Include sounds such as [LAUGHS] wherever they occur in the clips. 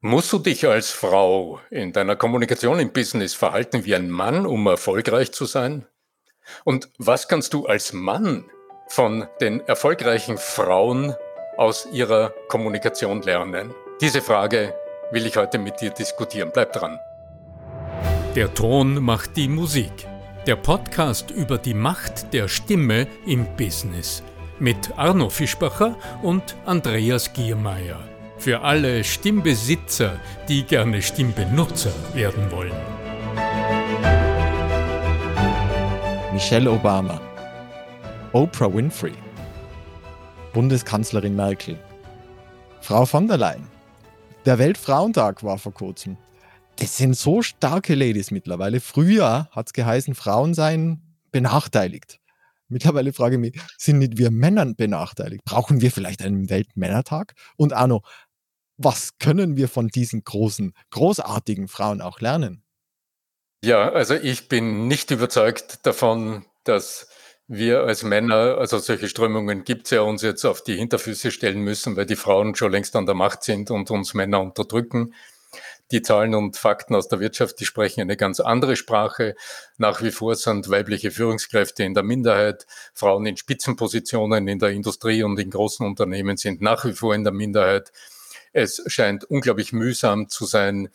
Musst du dich als Frau in deiner Kommunikation im Business verhalten wie ein Mann, um erfolgreich zu sein? Und was kannst du als Mann von den erfolgreichen Frauen aus ihrer Kommunikation lernen? Diese Frage will ich heute mit dir diskutieren. Bleib dran. Der Ton macht die Musik. Der Podcast über die Macht der Stimme im Business mit Arno Fischbacher und Andreas Giermeier. Für alle Stimmbesitzer, die gerne Stimmbenutzer werden wollen. Michelle Obama, Oprah Winfrey, Bundeskanzlerin Merkel, Frau von der Leyen. Der Weltfrauentag war vor kurzem. Das sind so starke Ladies mittlerweile. Früher hat es geheißen, Frauen seien benachteiligt. Mittlerweile frage ich mich, sind nicht wir Männern benachteiligt? Brauchen wir vielleicht einen Weltmännertag? Und Arno, was können wir von diesen großen, großartigen Frauen auch lernen? Ja, also ich bin nicht überzeugt davon, dass wir als Männer, also solche Strömungen gibt es ja, uns jetzt auf die Hinterfüße stellen müssen, weil die Frauen schon längst an der Macht sind und uns Männer unterdrücken. Die Zahlen und Fakten aus der Wirtschaft, die sprechen eine ganz andere Sprache. Nach wie vor sind weibliche Führungskräfte in der Minderheit. Frauen in Spitzenpositionen in der Industrie und in großen Unternehmen sind nach wie vor in der Minderheit. Es scheint unglaublich mühsam zu sein,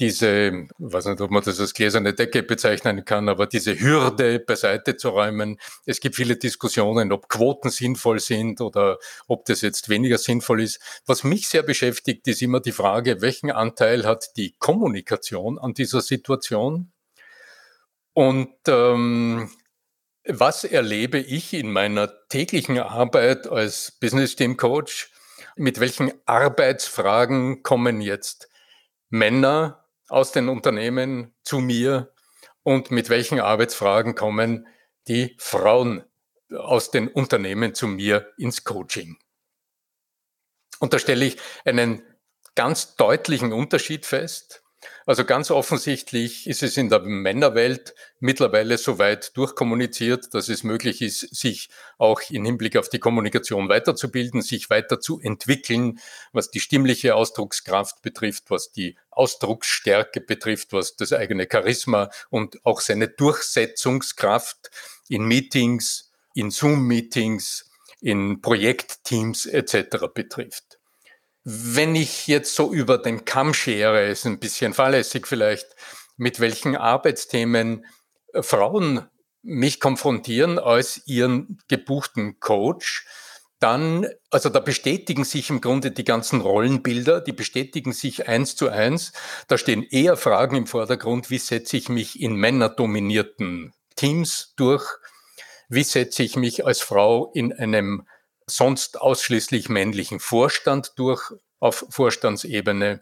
diese, ich weiß nicht, ob man das als gläserne Decke bezeichnen kann, aber diese Hürde beiseite zu räumen. Es gibt viele Diskussionen, ob Quoten sinnvoll sind oder ob das jetzt weniger sinnvoll ist. Was mich sehr beschäftigt, ist immer die Frage, welchen Anteil hat die Kommunikation an dieser Situation? Und ähm, was erlebe ich in meiner täglichen Arbeit als Business Team Coach? Mit welchen Arbeitsfragen kommen jetzt Männer aus den Unternehmen zu mir und mit welchen Arbeitsfragen kommen die Frauen aus den Unternehmen zu mir ins Coaching. Und da stelle ich einen ganz deutlichen Unterschied fest also ganz offensichtlich ist es in der Männerwelt mittlerweile so weit durchkommuniziert, dass es möglich ist, sich auch im Hinblick auf die Kommunikation weiterzubilden, sich weiterzuentwickeln, was die stimmliche Ausdruckskraft betrifft, was die Ausdrucksstärke betrifft, was das eigene Charisma und auch seine Durchsetzungskraft in Meetings, in Zoom-Meetings, in Projektteams etc. betrifft. Wenn ich jetzt so über den Kamm schere, ist ein bisschen fahrlässig vielleicht, mit welchen Arbeitsthemen äh, Frauen mich konfrontieren als ihren gebuchten Coach, dann, also da bestätigen sich im Grunde die ganzen Rollenbilder, die bestätigen sich eins zu eins. Da stehen eher Fragen im Vordergrund, wie setze ich mich in männerdominierten Teams durch? Wie setze ich mich als Frau in einem sonst ausschließlich männlichen Vorstand durch auf Vorstandsebene.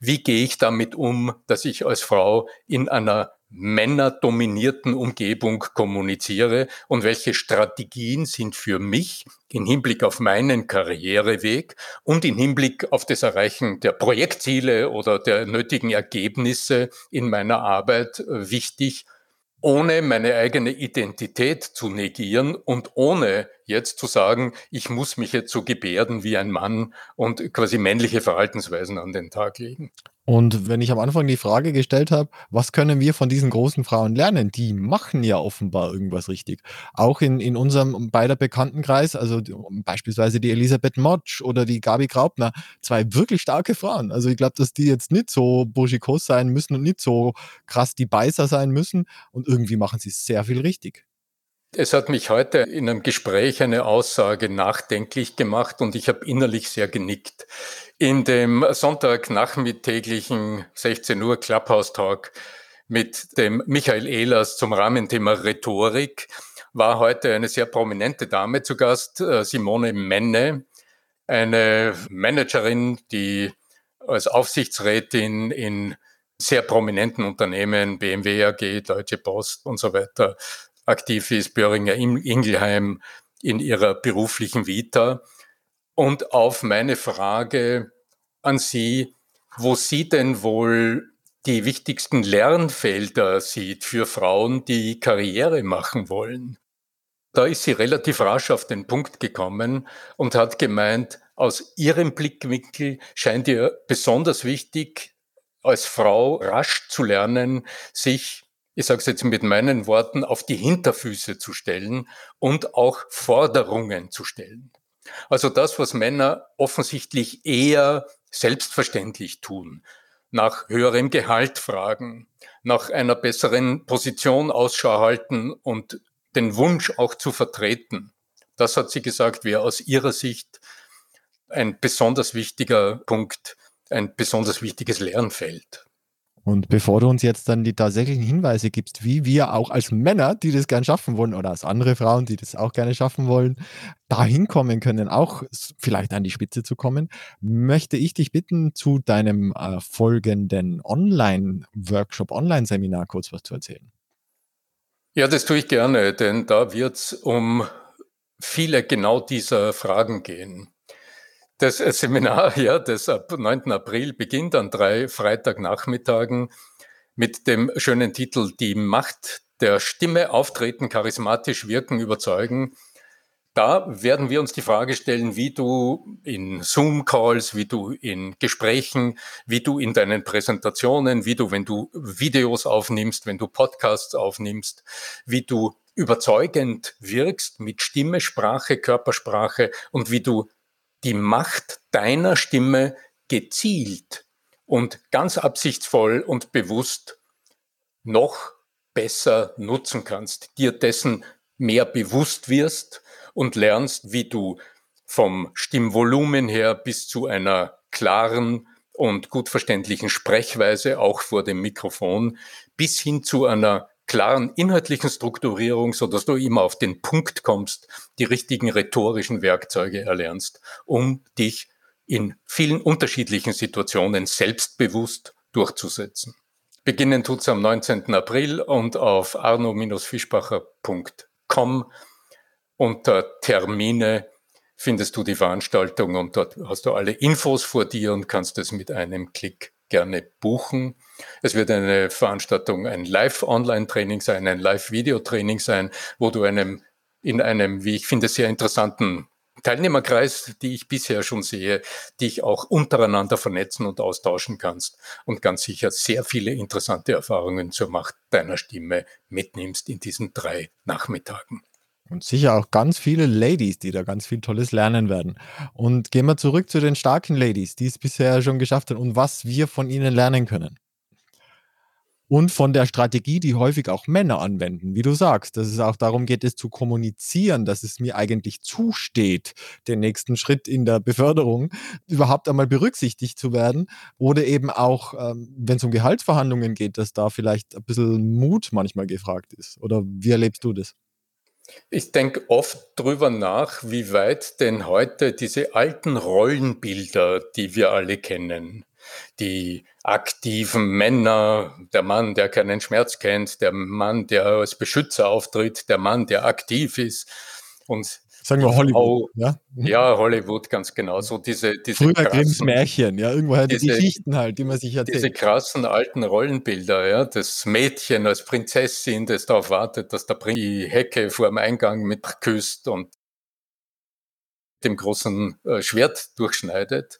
Wie gehe ich damit um, dass ich als Frau in einer männerdominierten Umgebung kommuniziere und welche Strategien sind für mich im Hinblick auf meinen Karriereweg und im Hinblick auf das Erreichen der Projektziele oder der nötigen Ergebnisse in meiner Arbeit wichtig ohne meine eigene Identität zu negieren und ohne jetzt zu sagen, ich muss mich jetzt so gebärden wie ein Mann und quasi männliche Verhaltensweisen an den Tag legen. Und wenn ich am Anfang die Frage gestellt habe, was können wir von diesen großen Frauen lernen? Die machen ja offenbar irgendwas richtig. Auch in, in unserem beider Bekanntenkreis, also beispielsweise die Elisabeth Motsch oder die Gabi Graubner, zwei wirklich starke Frauen. Also ich glaube, dass die jetzt nicht so burschikos sein müssen und nicht so krass die Beißer sein müssen. Und irgendwie machen sie sehr viel richtig. Es hat mich heute in einem Gespräch eine Aussage nachdenklich gemacht und ich habe innerlich sehr genickt. In dem Sonntagnachmittäglichen 16 Uhr Clubhouse Talk mit dem Michael Ehlers zum Rahmenthema Rhetorik war heute eine sehr prominente Dame zu Gast, äh, Simone Menne, eine Managerin, die als Aufsichtsrätin in sehr prominenten Unternehmen, BMW AG, Deutsche Post und so weiter, aktiv ist, Böhringer Ingelheim in ihrer beruflichen Vita. Und auf meine Frage an Sie, wo sie denn wohl die wichtigsten Lernfelder sieht für Frauen, die Karriere machen wollen. Da ist sie relativ rasch auf den Punkt gekommen und hat gemeint, aus Ihrem Blickwinkel scheint ihr besonders wichtig, als Frau rasch zu lernen, sich ich sage es jetzt mit meinen Worten, auf die Hinterfüße zu stellen und auch Forderungen zu stellen. Also das, was Männer offensichtlich eher selbstverständlich tun, nach höherem Gehalt fragen, nach einer besseren Position Ausschau halten und den Wunsch auch zu vertreten. Das hat sie gesagt, wäre aus ihrer Sicht ein besonders wichtiger Punkt, ein besonders wichtiges Lernfeld. Und bevor du uns jetzt dann die tatsächlichen Hinweise gibst, wie wir auch als Männer, die das gerne schaffen wollen, oder als andere Frauen, die das auch gerne schaffen wollen, dahin kommen können, auch vielleicht an die Spitze zu kommen, möchte ich dich bitten, zu deinem äh, folgenden Online-Workshop, Online-Seminar kurz was zu erzählen. Ja, das tue ich gerne, denn da wird es um viele genau dieser Fragen gehen. Das Seminar, [LAUGHS] ja, das ab 9. April beginnt an drei Freitagnachmittagen mit dem schönen Titel Die Macht der Stimme auftreten, charismatisch wirken, überzeugen. Da werden wir uns die Frage stellen, wie du in Zoom-Calls, wie du in Gesprächen, wie du in deinen Präsentationen, wie du, wenn du Videos aufnimmst, wenn du Podcasts aufnimmst, wie du überzeugend wirkst mit Stimme, Sprache, Körpersprache und wie du die Macht deiner Stimme gezielt und ganz absichtsvoll und bewusst noch besser nutzen kannst, dir dessen mehr bewusst wirst und lernst, wie du vom Stimmvolumen her bis zu einer klaren und gut verständlichen Sprechweise auch vor dem Mikrofon bis hin zu einer klaren inhaltlichen Strukturierung, so dass du immer auf den Punkt kommst, die richtigen rhetorischen Werkzeuge erlernst, um dich in vielen unterschiedlichen Situationen selbstbewusst durchzusetzen. Beginnen tut's am 19. April und auf arno-fischbacher.com unter Termine findest du die Veranstaltung und dort hast du alle Infos vor dir und kannst es mit einem Klick gerne buchen. Es wird eine Veranstaltung, ein Live-Online-Training sein, ein Live-Video-Training sein, wo du einem, in einem, wie ich finde, sehr interessanten Teilnehmerkreis, die ich bisher schon sehe, dich auch untereinander vernetzen und austauschen kannst und ganz sicher sehr viele interessante Erfahrungen zur Macht deiner Stimme mitnimmst in diesen drei Nachmittagen. Und sicher auch ganz viele Ladies, die da ganz viel Tolles lernen werden. Und gehen wir zurück zu den starken Ladies, die es bisher schon geschafft haben und was wir von ihnen lernen können. Und von der Strategie, die häufig auch Männer anwenden, wie du sagst, dass es auch darum geht, es zu kommunizieren, dass es mir eigentlich zusteht, den nächsten Schritt in der Beförderung überhaupt einmal berücksichtigt zu werden. Oder eben auch, ähm, wenn es um Gehaltsverhandlungen geht, dass da vielleicht ein bisschen Mut manchmal gefragt ist. Oder wie erlebst du das? Ich denke oft drüber nach, wie weit denn heute diese alten Rollenbilder, die wir alle kennen, die aktiven Männer, der Mann, der keinen Schmerz kennt, der Mann, der als Beschützer auftritt, der Mann, der aktiv ist. Und Sagen wir Hollywood. Frau, ja? Mhm. ja, Hollywood, ganz genau. So diese, diese Früher Grimms Märchen, ja, irgendwoher die Geschichten halt, die man sich erzählt. Diese krassen alten Rollenbilder, ja, das Mädchen als Prinzessin, das darauf wartet, dass der Prinz die Hecke vor dem Eingang mit küsst und dem großen äh, Schwert durchschneidet.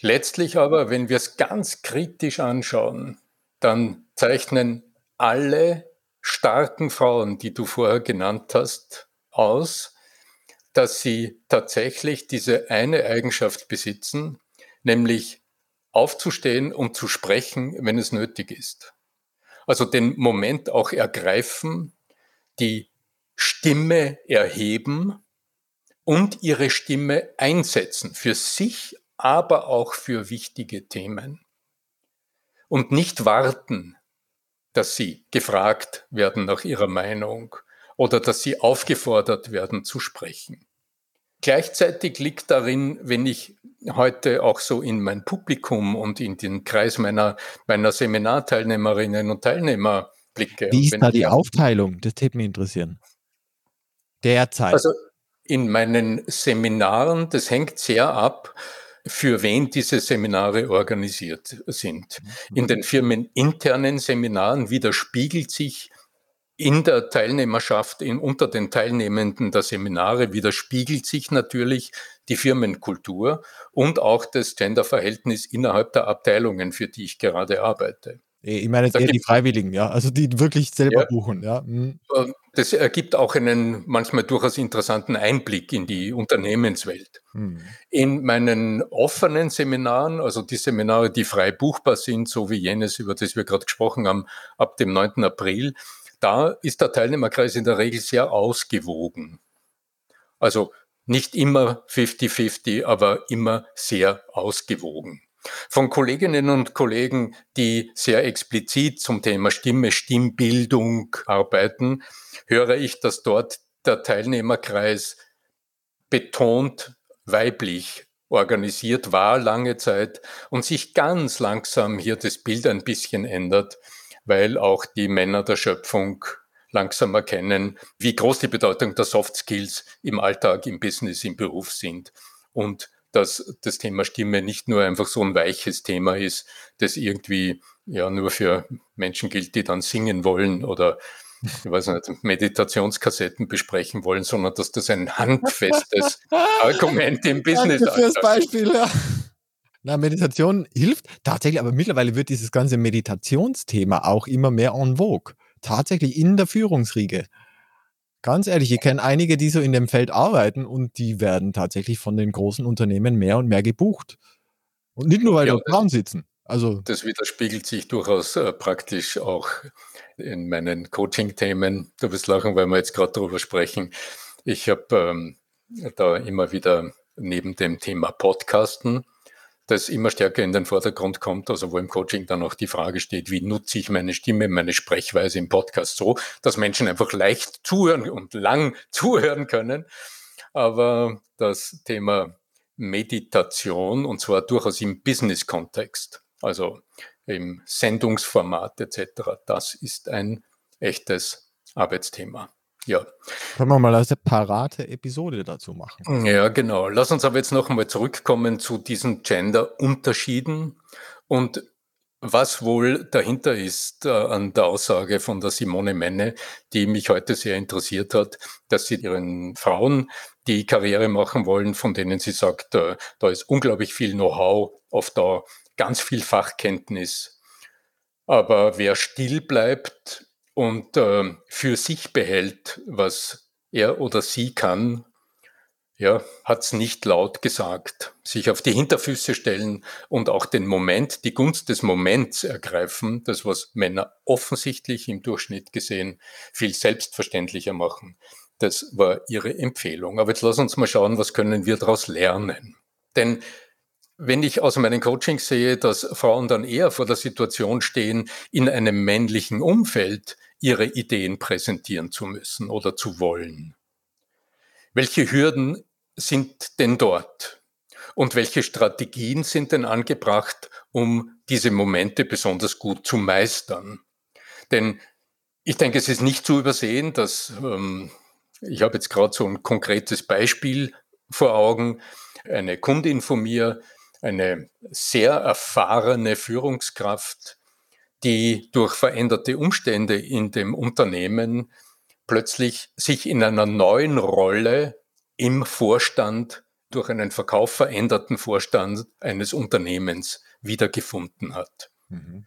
Letztlich aber, wenn wir es ganz kritisch anschauen, dann zeichnen alle starken Frauen, die du vorher genannt hast, aus, dass sie tatsächlich diese eine Eigenschaft besitzen, nämlich aufzustehen und zu sprechen, wenn es nötig ist. Also den Moment auch ergreifen, die Stimme erheben und ihre Stimme einsetzen für sich, aber auch für wichtige Themen. Und nicht warten, dass sie gefragt werden nach ihrer Meinung oder dass sie aufgefordert werden zu sprechen. Gleichzeitig liegt darin, wenn ich heute auch so in mein Publikum und in den Kreis meiner, meiner Seminarteilnehmerinnen und Teilnehmer blicke. Wie ist da die Aufteilung? Das täte mich interessieren. Derzeit. Also in meinen Seminaren, das hängt sehr ab, für wen diese Seminare organisiert sind. Mhm. In den firmeninternen Seminaren widerspiegelt sich in der Teilnehmerschaft, in, unter den Teilnehmenden der Seminare widerspiegelt sich natürlich die Firmenkultur und auch das Genderverhältnis innerhalb der Abteilungen, für die ich gerade arbeite. Ich meine jetzt eher die Freiwilligen, ja, also die wirklich selber ja, buchen, ja. Mhm. Ähm, das ergibt auch einen manchmal durchaus interessanten Einblick in die Unternehmenswelt. Mhm. In meinen offenen Seminaren, also die Seminare, die frei buchbar sind, so wie jenes, über das wir gerade gesprochen haben, ab dem 9. April, da ist der Teilnehmerkreis in der Regel sehr ausgewogen. Also nicht immer 50-50, aber immer sehr ausgewogen. Von Kolleginnen und Kollegen, die sehr explizit zum Thema Stimme, Stimmbildung arbeiten, höre ich, dass dort der Teilnehmerkreis betont weiblich organisiert war lange Zeit und sich ganz langsam hier das Bild ein bisschen ändert, weil auch die Männer der Schöpfung langsam erkennen, wie groß die Bedeutung der Soft Skills im Alltag, im Business, im Beruf sind und dass das Thema Stimme nicht nur einfach so ein weiches Thema ist, das irgendwie ja nur für Menschen gilt, die dann singen wollen oder ich weiß nicht, Meditationskassetten besprechen wollen, sondern dass das ein [LAUGHS] handfestes Argument im Business ist. Fürs Beispiel, ja. Na, Meditation hilft tatsächlich, aber mittlerweile wird dieses ganze Meditationsthema auch immer mehr en vogue. Tatsächlich in der Führungsriege. Ganz ehrlich, ich kenne einige, die so in dem Feld arbeiten und die werden tatsächlich von den großen Unternehmen mehr und mehr gebucht. Und nicht nur, weil ja, dort Frauen sitzen. Also das widerspiegelt sich durchaus äh, praktisch auch in meinen Coaching-Themen. Du wirst lachen, weil wir jetzt gerade darüber sprechen. Ich habe ähm, da immer wieder neben dem Thema Podcasten das immer stärker in den Vordergrund kommt, also wo im Coaching dann auch die Frage steht, wie nutze ich meine Stimme, meine Sprechweise im Podcast so, dass Menschen einfach leicht zuhören und lang [LAUGHS] zuhören können. Aber das Thema Meditation, und zwar durchaus im Business-Kontext, also im Sendungsformat etc., das ist ein echtes Arbeitsthema. Ja. Können wir mal eine separate Episode dazu machen? Ja, genau. Lass uns aber jetzt noch einmal zurückkommen zu diesen Gender-Unterschieden und was wohl dahinter ist äh, an der Aussage von der Simone Menne, die mich heute sehr interessiert hat, dass sie ihren Frauen, die Karriere machen wollen, von denen sie sagt, äh, da ist unglaublich viel Know-how, oft da ganz viel Fachkenntnis. Aber wer still bleibt, und äh, für sich behält, was er oder sie kann, ja, hat's nicht laut gesagt, sich auf die Hinterfüße stellen und auch den Moment, die Gunst des Moments ergreifen, das was Männer offensichtlich im Durchschnitt gesehen viel selbstverständlicher machen. Das war ihre Empfehlung. Aber jetzt lass uns mal schauen, was können wir daraus lernen. Denn wenn ich aus meinen Coachings sehe, dass Frauen dann eher vor der Situation stehen, in einem männlichen Umfeld ihre Ideen präsentieren zu müssen oder zu wollen. Welche Hürden sind denn dort? Und welche Strategien sind denn angebracht, um diese Momente besonders gut zu meistern? Denn ich denke, es ist nicht zu übersehen, dass ähm, ich habe jetzt gerade so ein konkretes Beispiel vor Augen. Eine Kundin von mir, eine sehr erfahrene Führungskraft, die durch veränderte Umstände in dem Unternehmen plötzlich sich in einer neuen Rolle im Vorstand durch einen Verkauf veränderten Vorstand eines Unternehmens wiedergefunden hat. Mhm.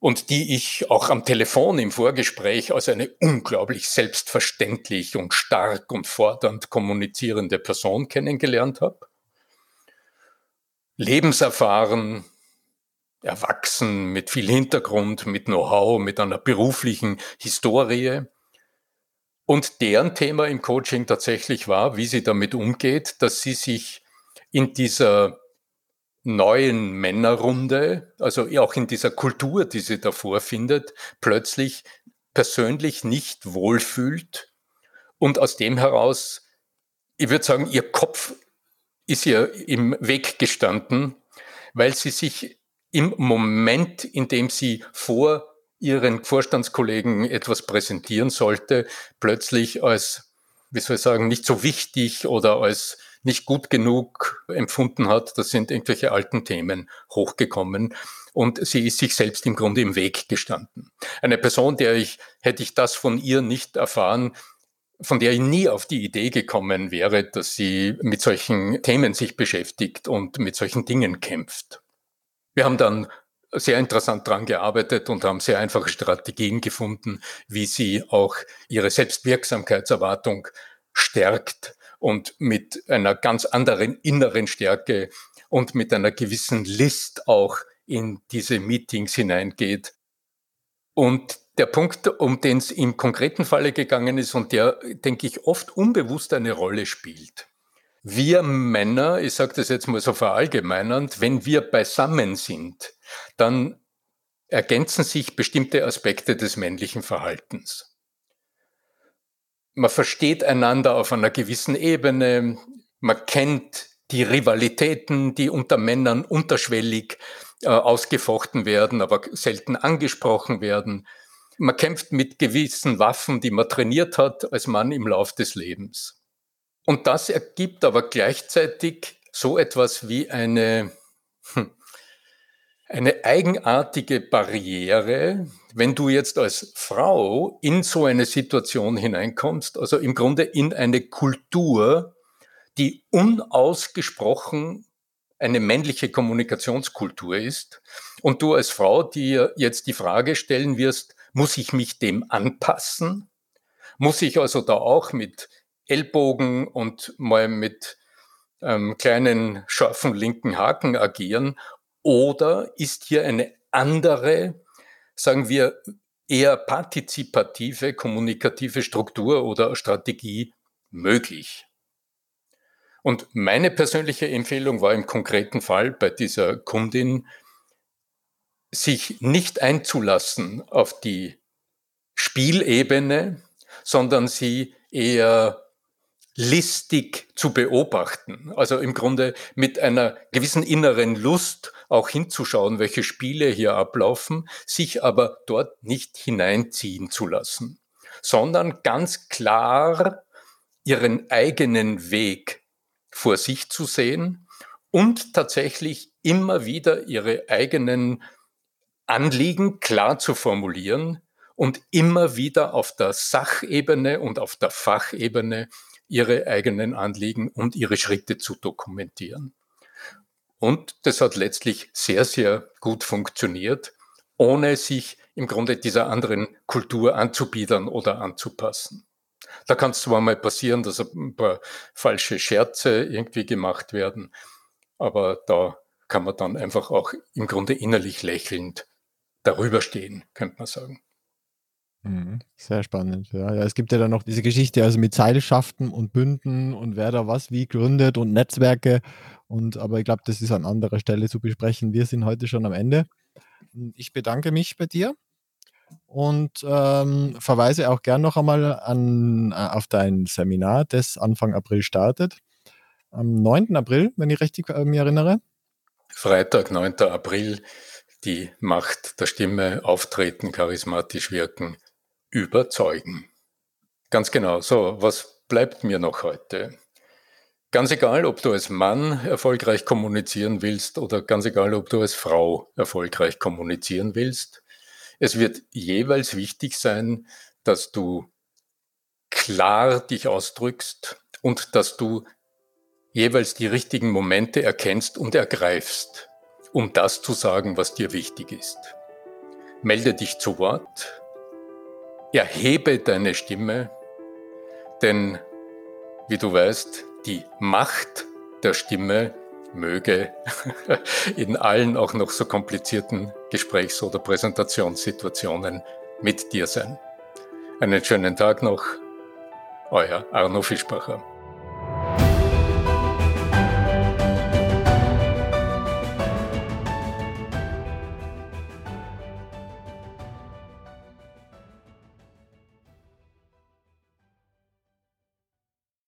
Und die ich auch am Telefon im Vorgespräch als eine unglaublich selbstverständlich und stark und fordernd kommunizierende Person kennengelernt habe. Lebenserfahren, erwachsen, mit viel Hintergrund, mit Know-how, mit einer beruflichen Historie. Und deren Thema im Coaching tatsächlich war, wie sie damit umgeht, dass sie sich in dieser neuen Männerrunde, also auch in dieser Kultur, die sie davor findet, plötzlich persönlich nicht wohlfühlt und aus dem heraus, ich würde sagen, ihr Kopf ist ihr im Weg gestanden, weil sie sich im Moment, in dem sie vor ihren Vorstandskollegen etwas präsentieren sollte, plötzlich als, wie soll ich sagen, nicht so wichtig oder als nicht gut genug empfunden hat. Das sind irgendwelche alten Themen hochgekommen und sie ist sich selbst im Grunde im Weg gestanden. Eine Person, der ich, hätte ich das von ihr nicht erfahren, von der ich nie auf die Idee gekommen wäre, dass sie mit solchen Themen sich beschäftigt und mit solchen Dingen kämpft. Wir haben dann sehr interessant dran gearbeitet und haben sehr einfache Strategien gefunden, wie sie auch ihre Selbstwirksamkeitserwartung stärkt und mit einer ganz anderen inneren Stärke und mit einer gewissen List auch in diese Meetings hineingeht. Und der Punkt, um den es im konkreten Falle gegangen ist und der, denke ich, oft unbewusst eine Rolle spielt. Wir Männer, ich sage das jetzt mal so verallgemeinernd, wenn wir beisammen sind, dann ergänzen sich bestimmte Aspekte des männlichen Verhaltens. Man versteht einander auf einer gewissen Ebene, man kennt die Rivalitäten, die unter Männern unterschwellig äh, ausgefochten werden, aber selten angesprochen werden. Man kämpft mit gewissen Waffen, die man trainiert hat als Mann im Lauf des Lebens. Und das ergibt aber gleichzeitig so etwas wie eine, hm, eine eigenartige Barriere, wenn du jetzt als Frau in so eine Situation hineinkommst, also im Grunde in eine Kultur, die unausgesprochen eine männliche Kommunikationskultur ist und du als Frau dir jetzt die Frage stellen wirst, muss ich mich dem anpassen? Muss ich also da auch mit Ellbogen und mal mit ähm, kleinen scharfen linken Haken agieren oder ist hier eine andere, sagen wir, eher partizipative, kommunikative Struktur oder Strategie möglich? Und meine persönliche Empfehlung war im konkreten Fall bei dieser Kundin, sich nicht einzulassen auf die Spielebene, sondern sie eher listig zu beobachten. Also im Grunde mit einer gewissen inneren Lust auch hinzuschauen, welche Spiele hier ablaufen, sich aber dort nicht hineinziehen zu lassen, sondern ganz klar ihren eigenen Weg vor sich zu sehen und tatsächlich immer wieder ihre eigenen Anliegen klar zu formulieren und immer wieder auf der Sachebene und auf der Fachebene ihre eigenen Anliegen und ihre Schritte zu dokumentieren. Und das hat letztlich sehr, sehr gut funktioniert, ohne sich im Grunde dieser anderen Kultur anzubiedern oder anzupassen. Da kann es zwar mal passieren, dass ein paar falsche Scherze irgendwie gemacht werden, aber da kann man dann einfach auch im Grunde innerlich lächelnd darüber stehen, könnte man sagen. Mhm. Sehr spannend. Ja, ja, es gibt ja dann noch diese Geschichte, also mit Seilschaften und Bünden und wer da was wie gründet und Netzwerke. Und aber ich glaube, das ist an anderer Stelle zu besprechen. Wir sind heute schon am Ende. Ich bedanke mich bei dir und ähm, verweise auch gern noch einmal an, äh, auf dein Seminar, das Anfang April startet. Am 9. April, wenn ich richtig äh, mich erinnere. Freitag, 9. April, die Macht der Stimme, auftreten, charismatisch wirken, überzeugen. Ganz genau. So, was bleibt mir noch heute? Ganz egal, ob du als Mann erfolgreich kommunizieren willst oder ganz egal, ob du als Frau erfolgreich kommunizieren willst. Es wird jeweils wichtig sein, dass du klar dich ausdrückst und dass du jeweils die richtigen Momente erkennst und ergreifst, um das zu sagen, was dir wichtig ist. Melde dich zu Wort, Erhebe deine Stimme, denn wie du weißt, die Macht der Stimme möge [LAUGHS] in allen auch noch so komplizierten Gesprächs- oder Präsentationssituationen mit dir sein. Einen schönen Tag noch, euer Arno Fischbacher.